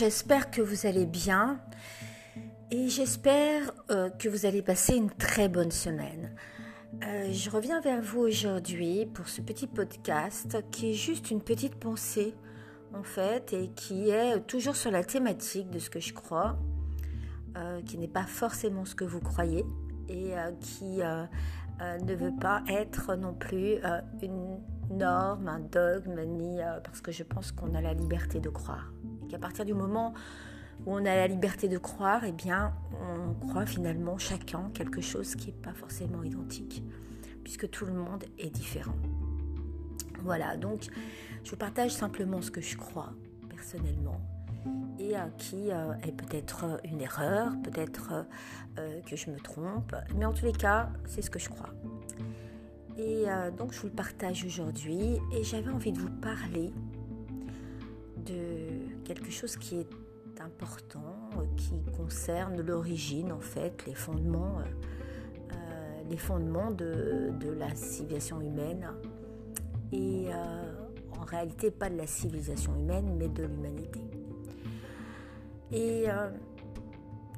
j'espère que vous allez bien et j'espère euh, que vous allez passer une très bonne semaine. Euh, je reviens vers vous aujourd'hui pour ce petit podcast qui est juste une petite pensée en fait et qui est toujours sur la thématique de ce que je crois, euh, qui n'est pas forcément ce que vous croyez et qui ne veut pas être non plus une norme, un dogme, ni parce que je pense qu'on a la liberté de croire qu'à partir du moment où on a la liberté de croire, eh bien, on croit finalement chacun quelque chose qui n'est pas forcément identique, puisque tout le monde est différent. Voilà, donc je vous partage simplement ce que je crois personnellement et euh, qui euh, est peut-être une erreur, peut-être euh, que je me trompe, mais en tous les cas, c'est ce que je crois. Et donc je vous le partage aujourd'hui et j'avais envie de vous parler de quelque chose qui est important, euh, qui concerne l'origine en fait, les fondements, euh, euh, les fondements de, la civilisation humaine. Et en réalité pas de la civilisation humaine, mais de l'humanité. Et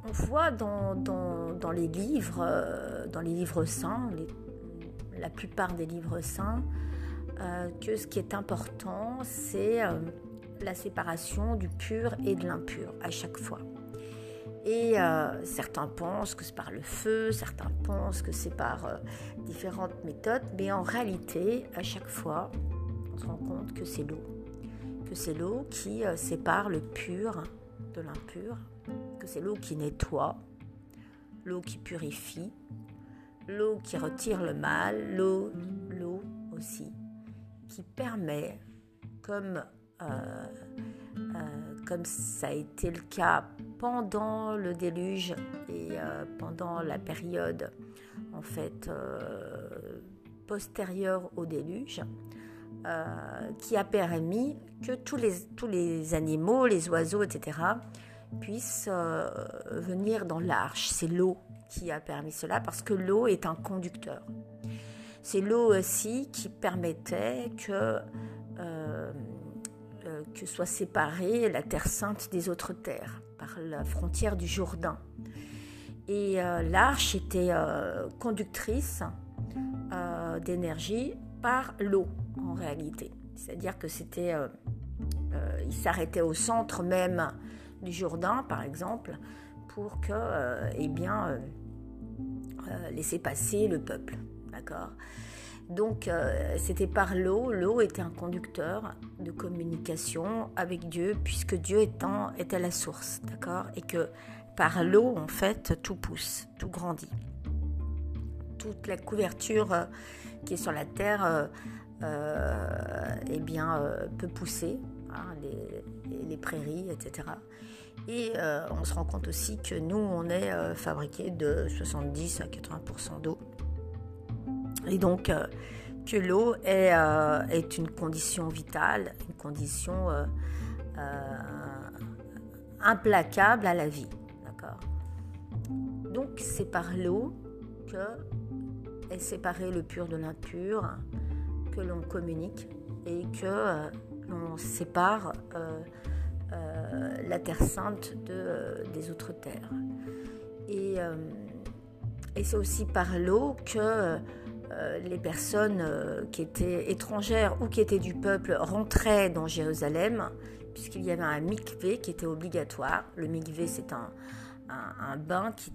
on voit dans, dans, les livres, dans les livres saints, la plupart des livres saints, que ce qui est important, c'est la séparation du pur et de l'impur à chaque fois. Et euh, certains pensent que c'est par le feu, certains pensent que c'est par euh, différentes méthodes, mais en réalité, à chaque fois, on se rend compte que c'est l'eau. Que c'est l'eau qui euh, sépare le pur de l'impur, que c'est l'eau qui nettoie, l'eau qui purifie, l'eau qui retire le mal, l'eau, aussi, qui permet, comme comme ça a été le cas pendant le déluge et euh, pendant la période en fait postérieure au déluge, qui a permis que tous les, tous les animaux, les oiseaux, etc., puissent venir dans l'arche. C'est l'eau qui a permis cela parce que l'eau est un conducteur. C'est l'eau aussi qui permettait que euh, que soit séparée la Terre sainte des autres terres par la frontière du Jourdain. Et euh, l'arche était euh, conductrice d'énergie par l'eau en réalité. C'est-à-dire que c'était, il s'arrêtait au centre même du Jourdain, par exemple, pour que, eh bien, laisser passer le peuple, d'accord? Donc euh, c'était par l'eau. L'eau était un conducteur de communication avec Dieu, puisque Dieu étant, était la source, d'accord? Et que par l'eau, en fait, tout pousse, tout grandit. Toute la couverture euh, qui est sur la terre, euh, eh bien, peut pousser, hein, les, prairies, etc. Et on se rend compte aussi que nous, on est fabriqué de 70 à 80% d'eau. Et donc euh, que l'eau est, euh, est, une condition vitale, une condition euh, implacable à la vie. D'accord? Donc c'est par l'eau que est séparé le pur de l'impur, que l'on communique et que l'on sépare la terre sainte de, des autres terres. Et, c'est aussi par l'eau que les personnes euh, qui étaient étrangères ou qui étaient du peuple rentraient dans Jérusalem, puisqu'il y avait un mikvé qui était obligatoire. Le mikvé, c'est un, bain qui,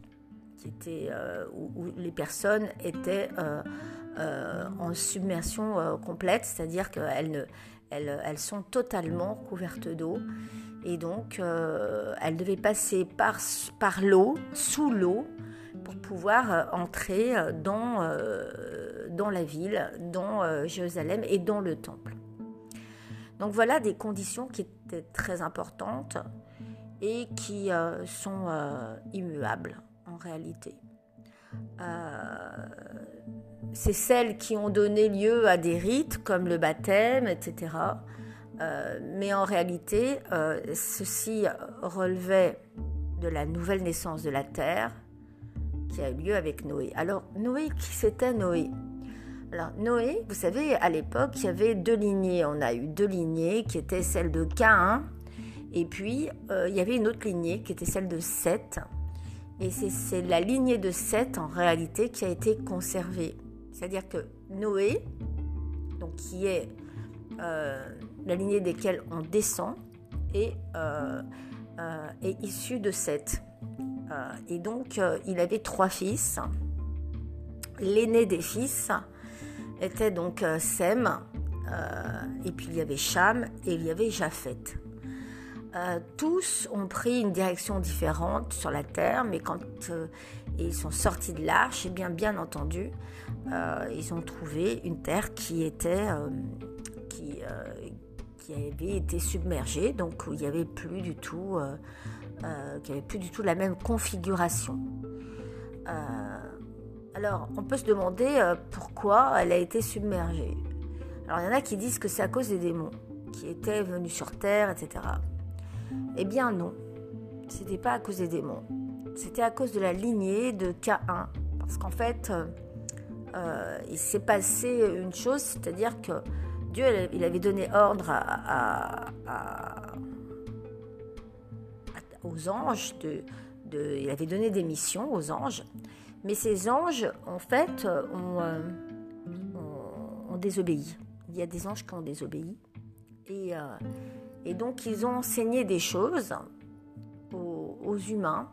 était, euh, où, les personnes étaient en submersion complète, c'est-à-dire qu'elles elles, sont totalement couvertes d'eau. Et donc, elles devaient passer par, par l'eau, sous l'eau, pour pouvoir euh, entrer euh, dans, euh, dans la ville, dans Jérusalem et dans le temple. Donc voilà des conditions qui étaient très importantes et qui sont immuables en réalité. c'est celles qui ont donné lieu à des rites comme le baptême, etc. mais en réalité, ceci relevait de la nouvelle naissance de la terre, qui a eu lieu avec Noé. Alors Noé, qui c'était Noé? Alors Noé, vous savez, à l'époque, il y avait deux lignées. On a eu deux lignées qui étaient celles de Caïn Et puis, il y avait une autre lignée qui était celle de Seth. Et c'est la lignée de Seth, en réalité, qui a été conservée. C'est-à-dire que Noé, donc qui est la lignée desquelles on descend, est, est issu de Seth. et donc, il avait trois fils. L'aîné des fils était donc euh, Sem, euh, et puis il y avait Cham et il y avait Japhet. Euh, tous ont pris une direction différente sur la terre, mais quand ils sont sortis de l'arche, eh bien bien entendu, ils ont trouvé une terre qui était qui, qui, avait été submergée, donc où il n'y avait plus du tout, qui avait plus du tout la même configuration. Alors, on peut se demander euh, pourquoi elle a été submergée. Alors, il y en a qui disent que c'est à cause des démons qui étaient venus sur Terre, etc. Eh bien, non. C'était pas à cause des démons. C'était à cause de la lignée de K1. Parce qu'en fait, euh, euh, il s'est passé une chose, c'est-à-dire que Dieu, avait donné ordre aux anges, il avait donné des missions aux anges mais ces anges, en fait, euh, euh, ont, désobéi. Il y a des anges qui ont désobéi. Et, euh, et donc, ils ont enseigné des choses aux, humains.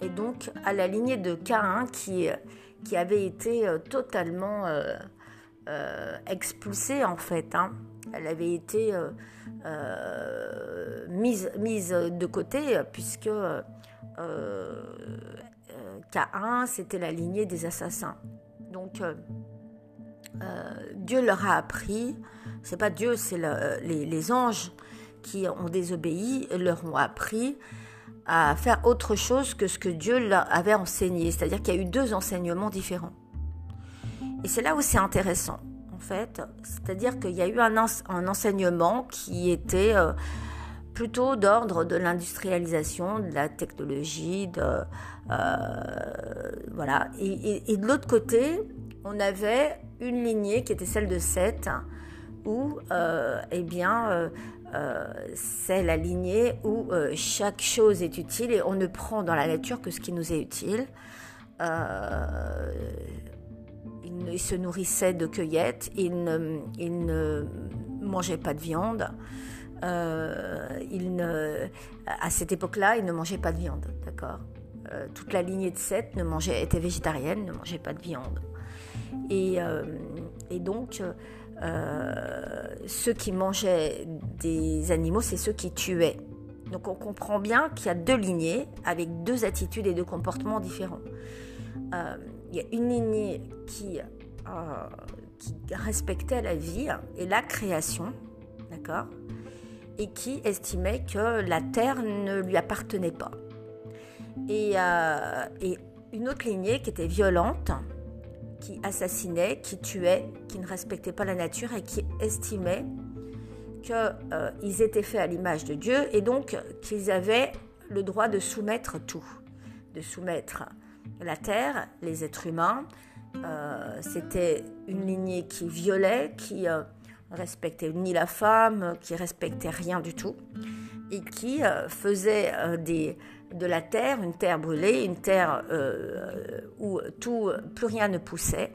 Et donc, à la lignée de Cain, qui, qui avait été totalement expulsée, en fait. Hein. Elle avait été mise, mise de côté, puisque K1, c'était la lignée des assassins. Donc, euh, euh, Dieu leur a appris, c'est pas Dieu, c'est les, anges qui ont désobéi, leur ont appris à faire autre chose que ce que Dieu leur avait enseigné. C'est-à-dire qu'il y a eu deux enseignements différents. Et c'est là où c'est intéressant, en fait. C'est-à-dire qu'il y a eu un, enseignement qui était euh, plutôt d'ordre de l'industrialisation, de la technologie, de, euh, voilà. Et, de l'autre côté, on avait une lignée qui était celle de 7, où, euh, eh bien, euh, c'est la lignée où chaque chose est utile et on ne prend dans la nature que ce qui nous est utile. il, se nourrissait de cueillettes, il ne, il ne mangeait pas de viande. Ne, à cette époque-là, il ne mangeait pas de viande, d'accord? Euh, toute la lignée de Seth était végétarienne, ne mangeait pas de viande. Et, euh, donc, euh, ceux qui mangeaient des animaux, c'est ceux qui tuaient. Donc on comprend bien qu'il y a deux lignées avec deux attitudes et deux comportements différents. il y a une lignée qui, qui respectait la vie et la création, d'accord? Et qui estimait que la terre ne lui appartenait pas. Euh, et, une autre lignée qui était violente, qui assassinait, qui tuait, qui ne respectait pas la nature et qui estimait qu'ils euh, étaient faits à l'image de Dieu et donc qu'ils avaient le droit de soumettre tout, de soumettre la terre, les êtres humains. Euh, c'était une lignée qui violait, qui respectait ni la femme, qui respectait rien du tout et qui faisait des, de la terre, une terre brûlée, une terre euh, où tout, plus rien ne poussait.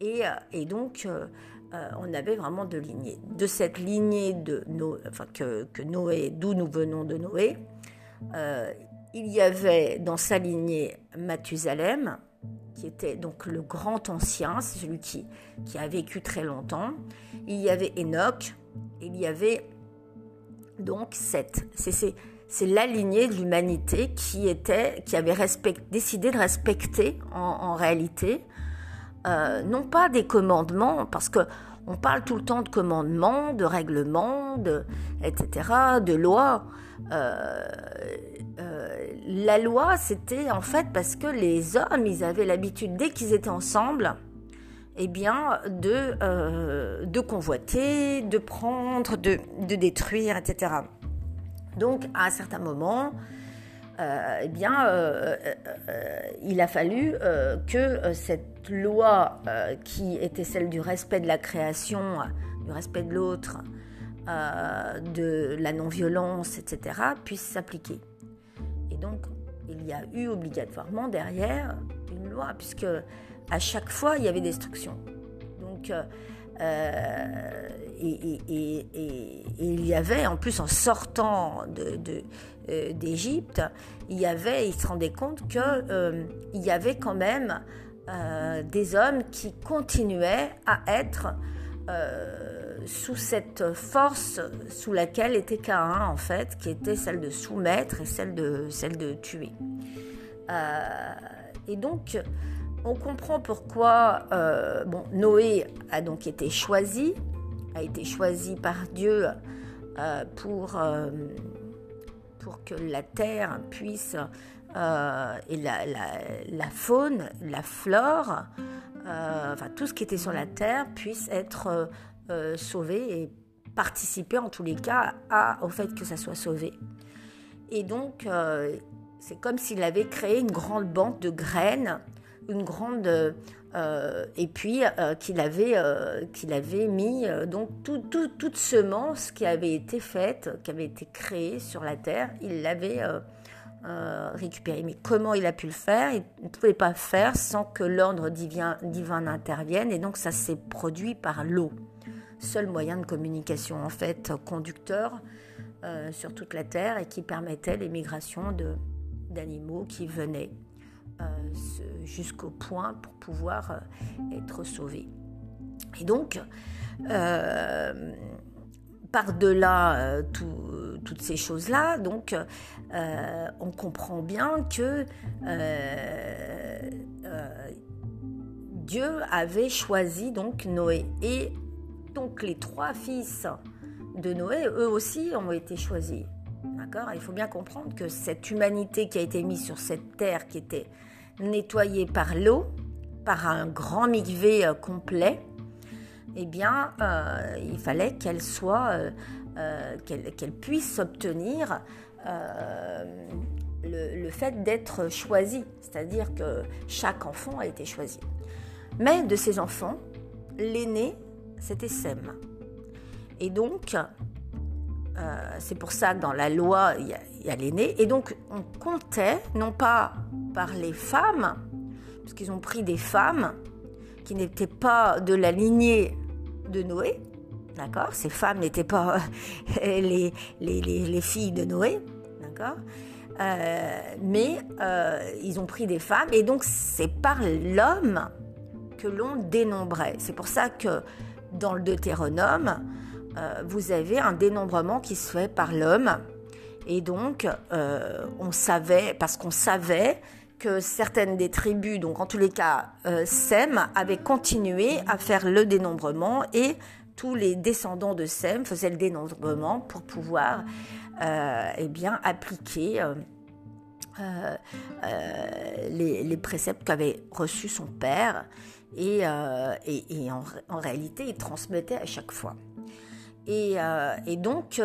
Et, euh, donc, euh, on avait vraiment deux lignées. De cette lignée de enfin, que, Noé, d'où nous venons de Noé, il y avait dans sa lignée Mathusalem, qui était donc le grand ancien, c'est celui qui, qui a vécu très longtemps. Il y avait Enoch, il y avait donc Seth. C'est c'est la lignée de l'humanité qui était, qui avait décidé de respecter en, réalité, euh, non pas des commandements, parce que on parle tout le temps de commandements, de règlements, de, etc., de lois. Euh, la loi, c'était en fait parce que les hommes, ils avaient l'habitude, dès qu'ils étaient ensemble, eh bien, de, convoiter, de prendre, de, détruire, etc. Donc, à un certain moment, euh, eh bien, euh, euh, il a fallu que cette loi qui était celle du respect de la création, du respect de l'autre, de la non-violence, etc., puisse s'appliquer. Donc, il y a eu obligatoirement derrière une loi, puisque à chaque fois, il y avait destruction. Donc, euh, et, il y avait, en plus, en sortant euh, d'Égypte, il avait, se rendait compte qu'il euh, y avait quand même des hommes qui continuaient à être sous cette force sous laquelle était Cain, en fait, qui était celle de soumettre et celle de, tuer. et donc, on comprend pourquoi euh, Noé a donc été choisi, a été choisi par Dieu euh, pour, euh, pour que la terre puisse, et la, la, faune, la flore, enfin tout ce qui était sur la terre puisse être sauvé et participer en tous les cas à, au fait que ça soit sauvé. Et donc, c'est comme s'il avait créé une grande banque de graines une grande euh, et puis euh, qu'il avait euh, avait mis donc tout, tout, toute semence qui avait été faite, qui avait été créée sur la terre, il l'avait récupérée. Mais comment il a pu le faire? Il ne pouvait pas faire sans que l'ordre divin, divin intervienne et donc ça s'est produit par l'eau, seul moyen de communication en fait conducteur sur toute la terre et qui permettait de d'animaux qui venaient euh, jusqu'au point pour pouvoir euh, être sauvé. Et donc, euh, par-delà toutes ces choses-là, donc on comprend bien que Dieu avait choisi donc Noé et donc les trois fils de Noé, eux aussi, ont été choisis. D'accord? Il faut bien comprendre que cette humanité qui a été mise sur cette terre, qui était nettoyée par l'eau, par un grand mikvé euh, complet, eh bien, euh, il fallait qu'elle soit, euh, qu'elle puisse obtenir le, fait d'être choisie, c'est-à-dire que chaque enfant a été choisi. Mais de ces enfants, l'aîné, c'était Sem. Et donc, c'est pour ça que dans la loi, il y a l'aîné. Et donc, on comptait, non pas par les femmes, parce qu'ils ont pris des femmes qui n'étaient pas de la lignée de Noé, d'accord? Ces femmes n'étaient pas les, les, les, filles de Noé, d'accord? Euh, Mais euh, ils ont pris des femmes, et donc c'est par l'homme que l'on dénombrait. C'est pour ça que dans le Deutéronome, euh, vous avez un dénombrement qui se fait par l'homme. Et donc, on savait, parce qu'on savait que certaines des tribus, donc en tous les cas euh, Sem, avaient continué à faire le dénombrement et tous les descendants de Sem faisaient le dénombrement pour pouvoir euh, eh bien, appliquer euh, les, préceptes qu'avait reçus son père et, et, en, réalité il transmettait à chaque fois. Et, et donc,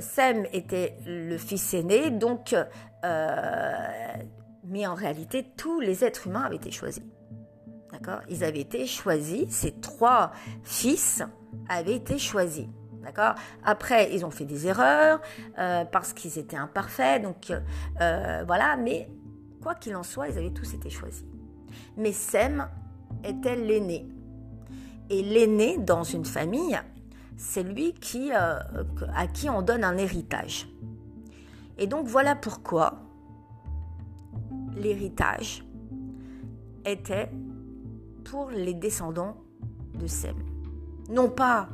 Sem était le fils aîné, donc mais en réalité, tous les êtres humains avaient été choisis. D'accord? Ils avaient été choisis, ces trois fils avaient été choisis. D'accord? Après, ils ont fait des erreurs euh, parce qu'ils étaient imparfaits. Donc, euh, voilà. Mais quoi qu'il en soit, ils avaient tous été choisis. Mais Sem était l'aîné. Et l'aîné dans une famille, c'est lui qui, euh, à qui on donne un héritage. Et donc, voilà pourquoi l'héritage était pour les descendants de Sem. Non pas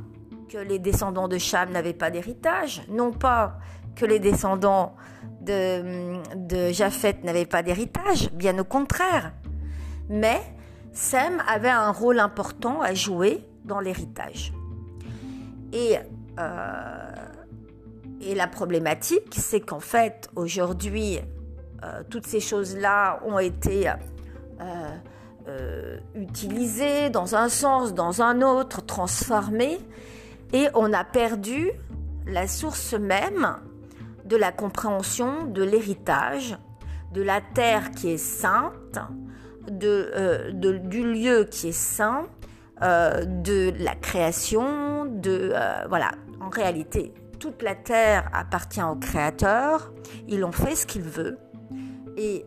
que les descendants de Cham n'avaient pas d'héritage, non pas que les descendants de, de Japheth n'avaient pas d'héritage, bien au contraire. Mais Sem avait un rôle important à jouer dans l'héritage. Et, euh, la problématique, c'est qu'en fait, aujourd'hui, euh, toutes ces choses-là ont été euh, utilisées dans un sens, dans un autre, transformées, et on a perdu la source même de la compréhension de l'héritage, de la terre qui est sainte, de, du lieu qui est saint, de la création, de voilà. en réalité, toute la terre appartient au Créateur. Il en fait ce qu'il veut et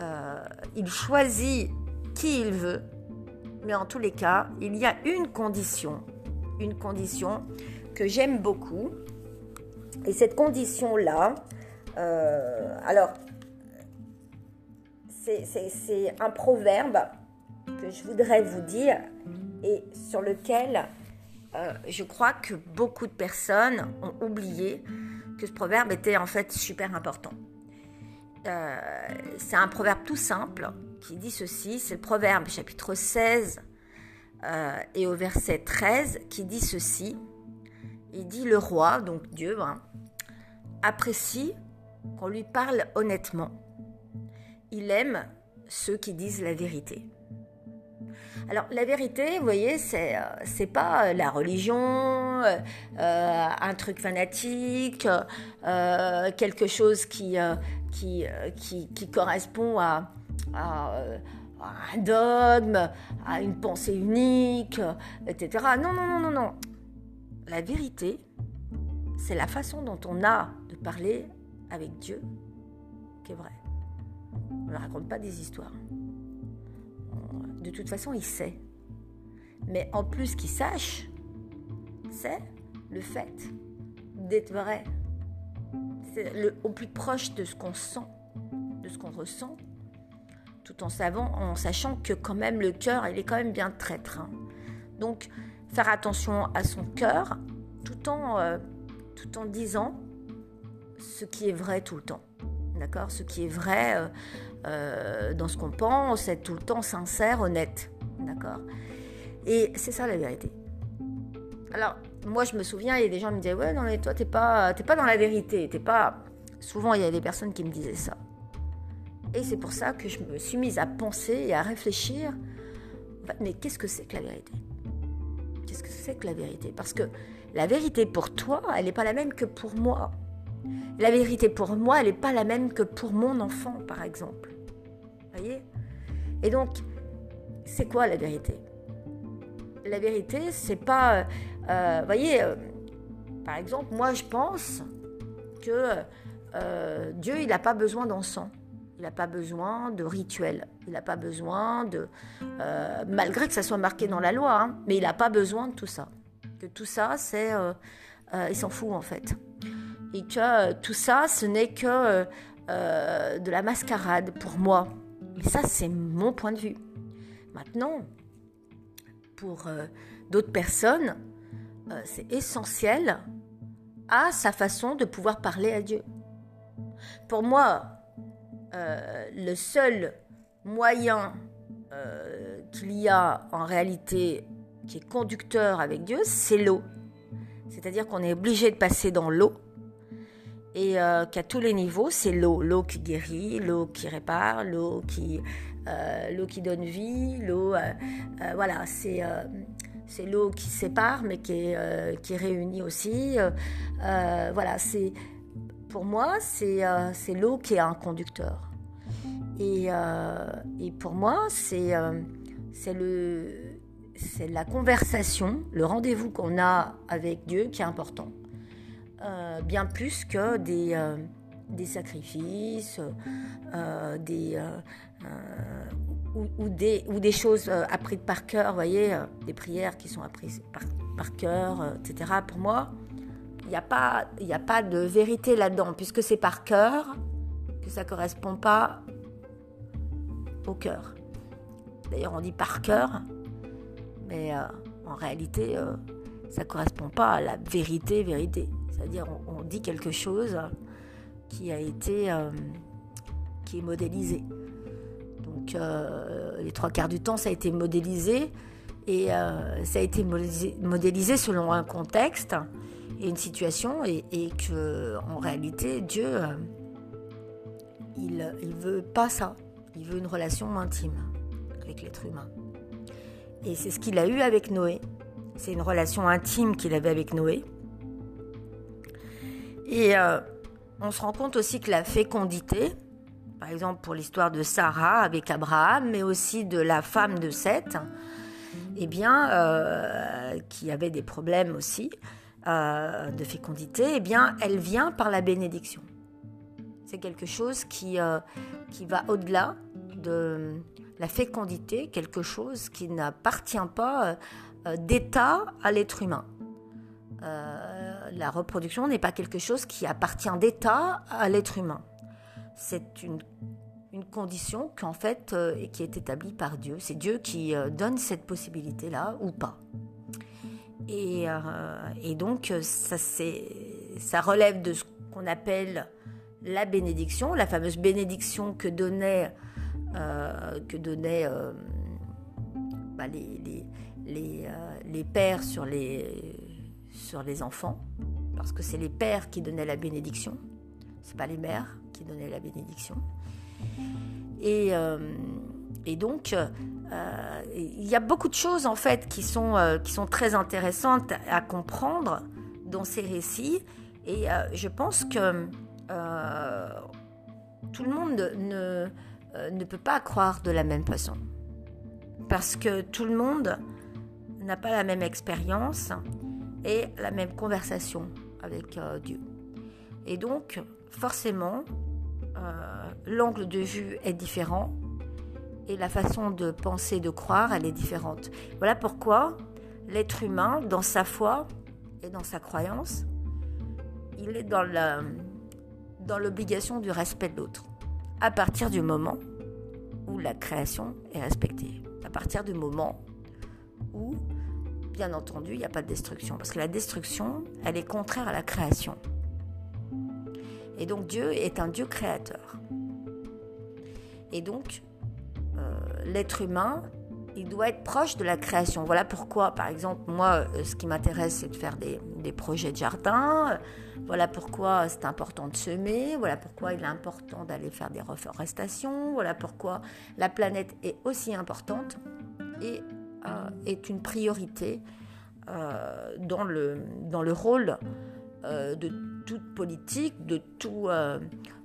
euh, il choisit qui il veut. Mais en tous les cas, il y a une condition, une condition que j'aime beaucoup. Et cette condition-là, euh, alors, c'est un proverbe que je voudrais vous dire et sur lequel euh, je crois que beaucoup de personnes ont oublié que ce proverbe était en fait super important. Euh, c'est un proverbe tout simple qui dit ceci, c'est le proverbe chapitre 16 euh, et au verset 13 qui dit ceci. Il dit le roi, donc Dieu, hein, apprécie qu'on lui parle honnêtement. Il aime ceux qui disent la vérité. Alors la vérité, vous voyez, c'est c'est pas la religion, euh, un truc fanatique, quelque chose qui qui, qui, correspond à, à, un dogme, à une pensée unique, etc. Non, non, non, non, non. La vérité, c'est la façon dont on a de parler avec Dieu qui est vraie. Ne raconte pas des histoires. De toute façon, il sait. Mais en plus qu'il sache, c'est le fait d'être vrai, le, au plus proche de ce qu'on sent, de ce qu'on ressent, tout en, savant, en sachant que quand même le cœur, il est quand même bien traître. Hein. Donc, faire attention à son cœur, tout en, euh, tout en disant ce qui est vrai tout le temps. D'accord Ce qui est vrai euh, euh, dans ce qu'on pense, être tout le temps sincère, honnête. D'accord Et c'est ça la vérité. Alors, moi, je me souviens, il y a des gens qui me disaient Ouais, non, mais toi, t'es pas, pas dans la vérité. T'es pas. Souvent, il y a des personnes qui me disaient ça. Et c'est pour ça que je me suis mise à penser et à réfléchir mais qu'est-ce que c'est que la vérité? Qu'est-ce que c'est que la vérité? Parce que la vérité pour toi, elle n'est pas la même que pour moi. La vérité pour moi, elle n'est pas la même que pour mon enfant, par exemple. Voyez? Et donc, c'est quoi la vérité? La vérité, c'est pas euh, vous voyez, euh, par exemple, moi je pense que euh, Dieu, il n'a pas besoin d'encens. Il n'a pas besoin de rituels. Il n'a pas besoin de... malgré que ça soit marqué dans la loi, hein, mais il n'a pas besoin de tout ça. Que tout ça, c'est... il s'en fout en fait. Et que tout ça, ce n'est que de la mascarade pour moi. Et ça, c'est mon point de vue. Maintenant, pour d'autres personnes, euh, c'est essentiel à sa façon de pouvoir parler à Dieu. Pour moi, euh, le seul moyen euh, qu'il y a en réalité qui est conducteur avec Dieu, c'est l'eau. C'est-à-dire qu'on est obligé de passer dans l'eau et qu'à tous les niveaux, c'est l'eau. L'eau qui guérit, l'eau qui répare, l'eau qui, l'eau qui donne vie, l'eau... voilà, c'est c'est l'eau qui sépare, mais qui, euh, qui réunit aussi. Euh, euh, voilà, c'est pour moi, c'est l'eau qui est un conducteur. Et, et pour moi, c'est le c'est la conversation, le rendez-vous qu'on a avec Dieu qui est important. Bien plus que des, des sacrifices, des, ou, des, ou des choses euh, apprises par cœur, voyez, euh, des prières qui sont apprises par, cœur, euh, etc. Pour moi, il n'y a, pas, a pas de vérité là-dedans, puisque c'est par cœur que ça ne correspond pas au cœur. D'ailleurs, on dit par cœur, mais en réalité, ça ne correspond pas à la vérité, vérité. C'est-à-dire, on, dit quelque chose qui a été, qui est modélisé. Donc euh, les trois quarts du temps, ça a été modélisé et euh, ça a été modélisé, selon un contexte et une situation et, que en réalité Dieu euh, il il veut pas ça. Il veut une relation intime avec l'être humain. Et c'est ce qu'il a eu avec Noé. C'est une relation intime qu'il avait avec Noé. Et on se rend compte aussi que la fécondité, par exemple pour l'histoire de Sarah avec Abraham, mais aussi de la femme de Seth, eh bien, euh, qui avait des problèmes aussi, de fécondité, eh bien, elle vient par la bénédiction. C'est quelque chose qui va au-delà de la fécondité, quelque chose qui n'appartient pas d'état à l'être humain. La reproduction n'est pas quelque chose qui appartient d'état à l'être humain. C'est une une condition qu'en fait, euh, et qui est établie par Dieu. C'est Dieu qui euh, donne cette possibilité-là ou pas. Et, euh, donc, ça, ça relève de ce qu'on appelle la bénédiction, la fameuse bénédiction que donnait, que donnait bah, les, les, les, pères sur les, sur les enfants, parce que c'est les pères qui donnaient la bénédiction, c'est pas les mères qui donnaient la bénédiction. Et, euh, et donc, euh, il y a beaucoup de choses en fait qui sont, euh, qui sont très intéressantes à comprendre dans ces récits. Et je pense que tout le monde ne, ne peut pas croire de la même façon. Parce que tout le monde n'a pas la même expérience et la même conversation avec Dieu. Et donc, forcément, euh, l'angle de vue est différent et la façon de penser, de croire, elle est différente. Voilà pourquoi l'être humain, dans sa foi et dans sa croyance, il est dans l'obligation du respect de l'autre, à partir du moment où la création est respectée, à partir du moment où, bien entendu, il n'y a pas de destruction, parce que la destruction, elle est contraire à la création. Et donc Dieu est un Dieu créateur. Et donc, euh, l'être humain, il doit être proche de la création. Voilà pourquoi, par exemple, moi, euh, ce qui m'intéresse, c'est de faire des, projets de jardin. Voilà pourquoi c'est important de semer. Voilà pourquoi il est important d'aller faire des reforestations. Voilà pourquoi la planète est aussi importante euh, est une priorité dans, le, dans le rôle de toute politique, de, tout, euh,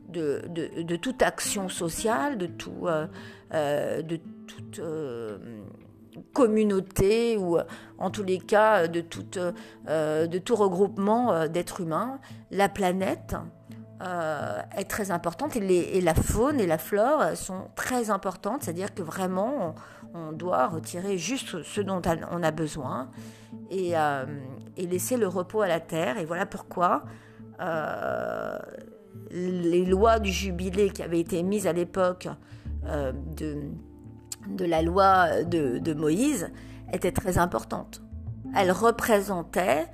de, de, toute action sociale, de, tout, euh, euh, de toute communauté ou en tous les cas de, de tout regroupement d'êtres humains. La planète est très importante et, la faune et la flore sont très importantes, c'est-à-dire que vraiment on, doit retirer juste ce dont on a besoin et, et laisser le repos à la terre. Et voilà pourquoi euh, les lois du jubilé qui avaient été mises à l'époque euh, de, la loi de, Moïse étaient très importantes. Elles représentaient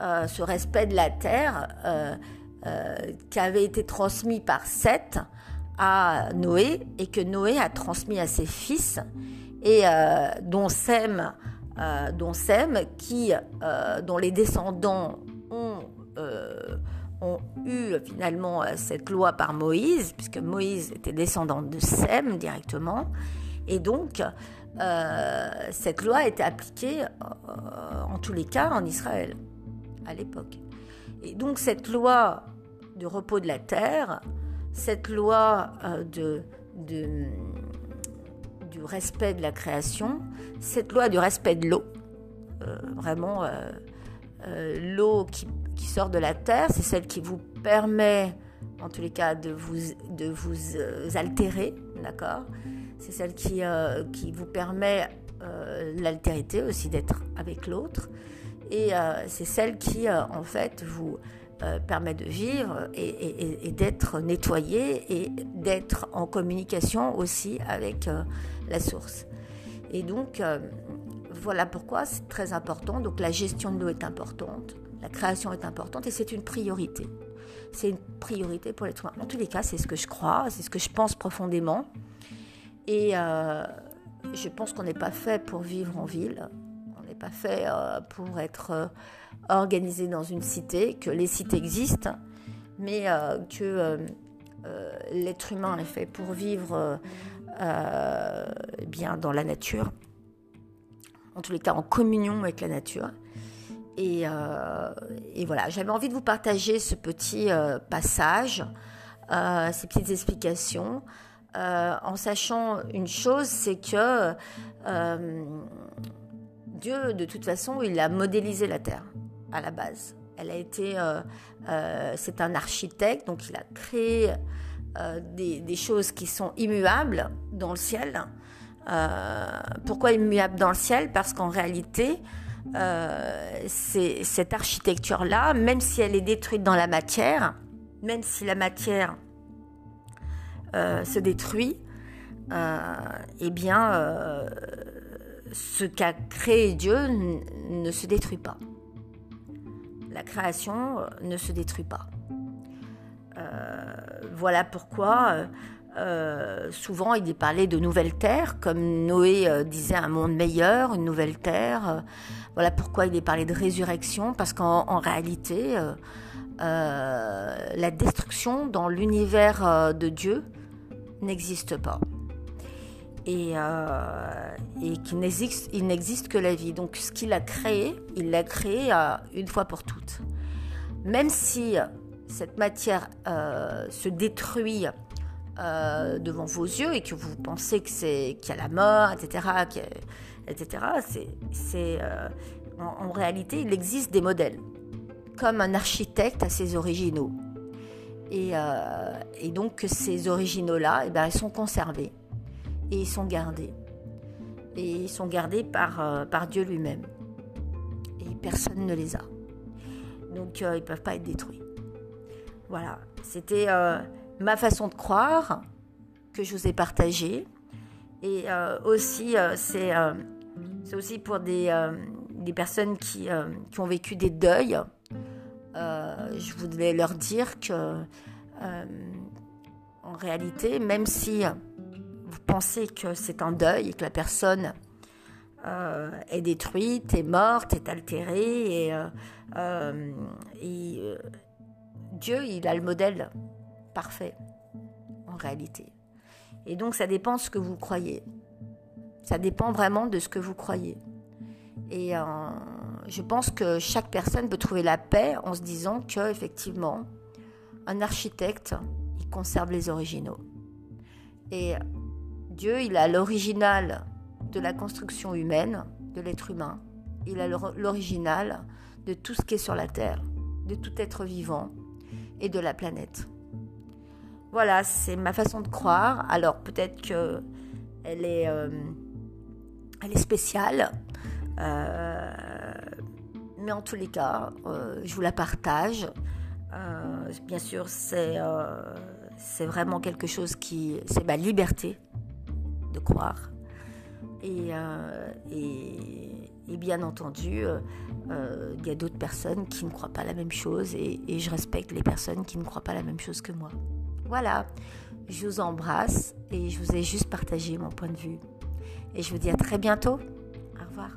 euh, ce respect de la terre qui avait été transmis par Seth à Noé et que Noé a transmis à ses fils et dont Sem, dont Sem qui, dont les descendants ont ont eu finalement euh, cette loi par Moïse, puisque Moïse était descendant de Sem directement, et donc euh, cette loi a été appliquée euh, en tous les cas en Israël à l'époque. Et donc cette loi du repos de la terre, cette loi de, de, du respect de la création, cette loi du respect de l'eau, vraiment l'eau qui qui sort de la terre, c'est celle qui vous permet, en tous les cas, de vous, de vous euh, altérer, d'accord? C'est celle qui, euh, qui vous permet euh, l'altérité aussi d'être avec l'autre. Et c'est celle qui, en fait, vous permet de vivre et, d'être nettoyé et d'être en communication aussi avec la source. Et donc, voilà pourquoi c'est très important. Donc, la gestion de l'eau est importante. La création est importante et c'est une priorité. C'est une priorité pour l'être humain. En tous les cas, c'est ce que je crois, c'est ce que je pense profondément. Et euh, je pense qu'on n'est pas fait pour vivre en ville. On n'est pas fait euh, pour être euh, organisé dans une cité, que les cités existent, mais que l'être humain est fait pour vivre bien dans la nature. En tous les cas, en communion avec la nature. Euh, et, voilà, j'avais envie de vous partager ce petit euh, passage, euh, ces petites explications, en sachant une chose, c'est que Dieu, de toute façon, il a modélisé la Terre à la base. Elle a été, c'est un architecte, donc il a créé des, choses qui sont immuables dans le ciel. pourquoi immuables dans le ciel? Parce qu'en réalité, cette architecture-là, même si elle est détruite dans la matière, même si la matière se détruit, euh, eh bien, euh, ce qu'a créé Dieu ne se détruit pas. La création euh, ne se détruit pas. voilà pourquoi souvent il est parlé de nouvelle terre, comme Noé disait un monde meilleur, une nouvelle terre. voilà pourquoi il est parlé de résurrection, parce qu'en réalité, la destruction dans l'univers de Dieu n'existe pas et, euh, et qu'il n'existe, il n'existe que la vie. Donc ce qu'il a créé, il l'a créé euh, une fois pour toutes. Même si cette matière euh, se détruit devant vos yeux et que vous pensez que c'est qu'il y a la mort, etc., etc., c'est, en, réalité, il existe des modèles, comme un architecte à ses originaux. Et, et donc ces originaux-là, eh ben, ils sont conservés et ils sont gardés. Et ils sont gardés par, euh, par Dieu lui-même. Et personne ne les a. Donc euh, ils ne peuvent pas être détruits. Voilà, c'était euh, ma façon de croire que je vous ai partagée. Et aussi, c'est aussi pour des, des personnes qui, qui, ont vécu des deuils. je voulais leur dire que, en réalité, même si vous pensez que c'est un deuil et que la personne euh, est détruite, est morte, est altérée, et, euh, euh, Dieu, il a le modèle parfait en réalité. Et donc ça dépend de ce que vous croyez. Ça dépend vraiment de ce que vous croyez. Et je pense que chaque personne peut trouver la paix en se disant que effectivement, un architecte, il conserve les originaux. Et Dieu, il a l'original de la construction humaine, de l'être humain. Il a l'original de tout ce qui est sur la Terre, de tout être vivant et de la planète. Voilà, c'est ma façon de croire. Alors peut-être que elle est, euh, est spéciale, euh, mais en tous les cas, euh, je vous la partage. bien sûr, c'est vraiment quelque chose qui, c'est ma liberté de croire. Et, euh, et, bien entendu, euh, euh, il y a d'autres personnes qui ne croient pas la même chose et, et, je respecte les personnes qui ne croient pas la même chose que moi. Voilà, je vous embrasse et je vous ai juste partagé mon point de vue. Et je vous dis à très bientôt. Au revoir.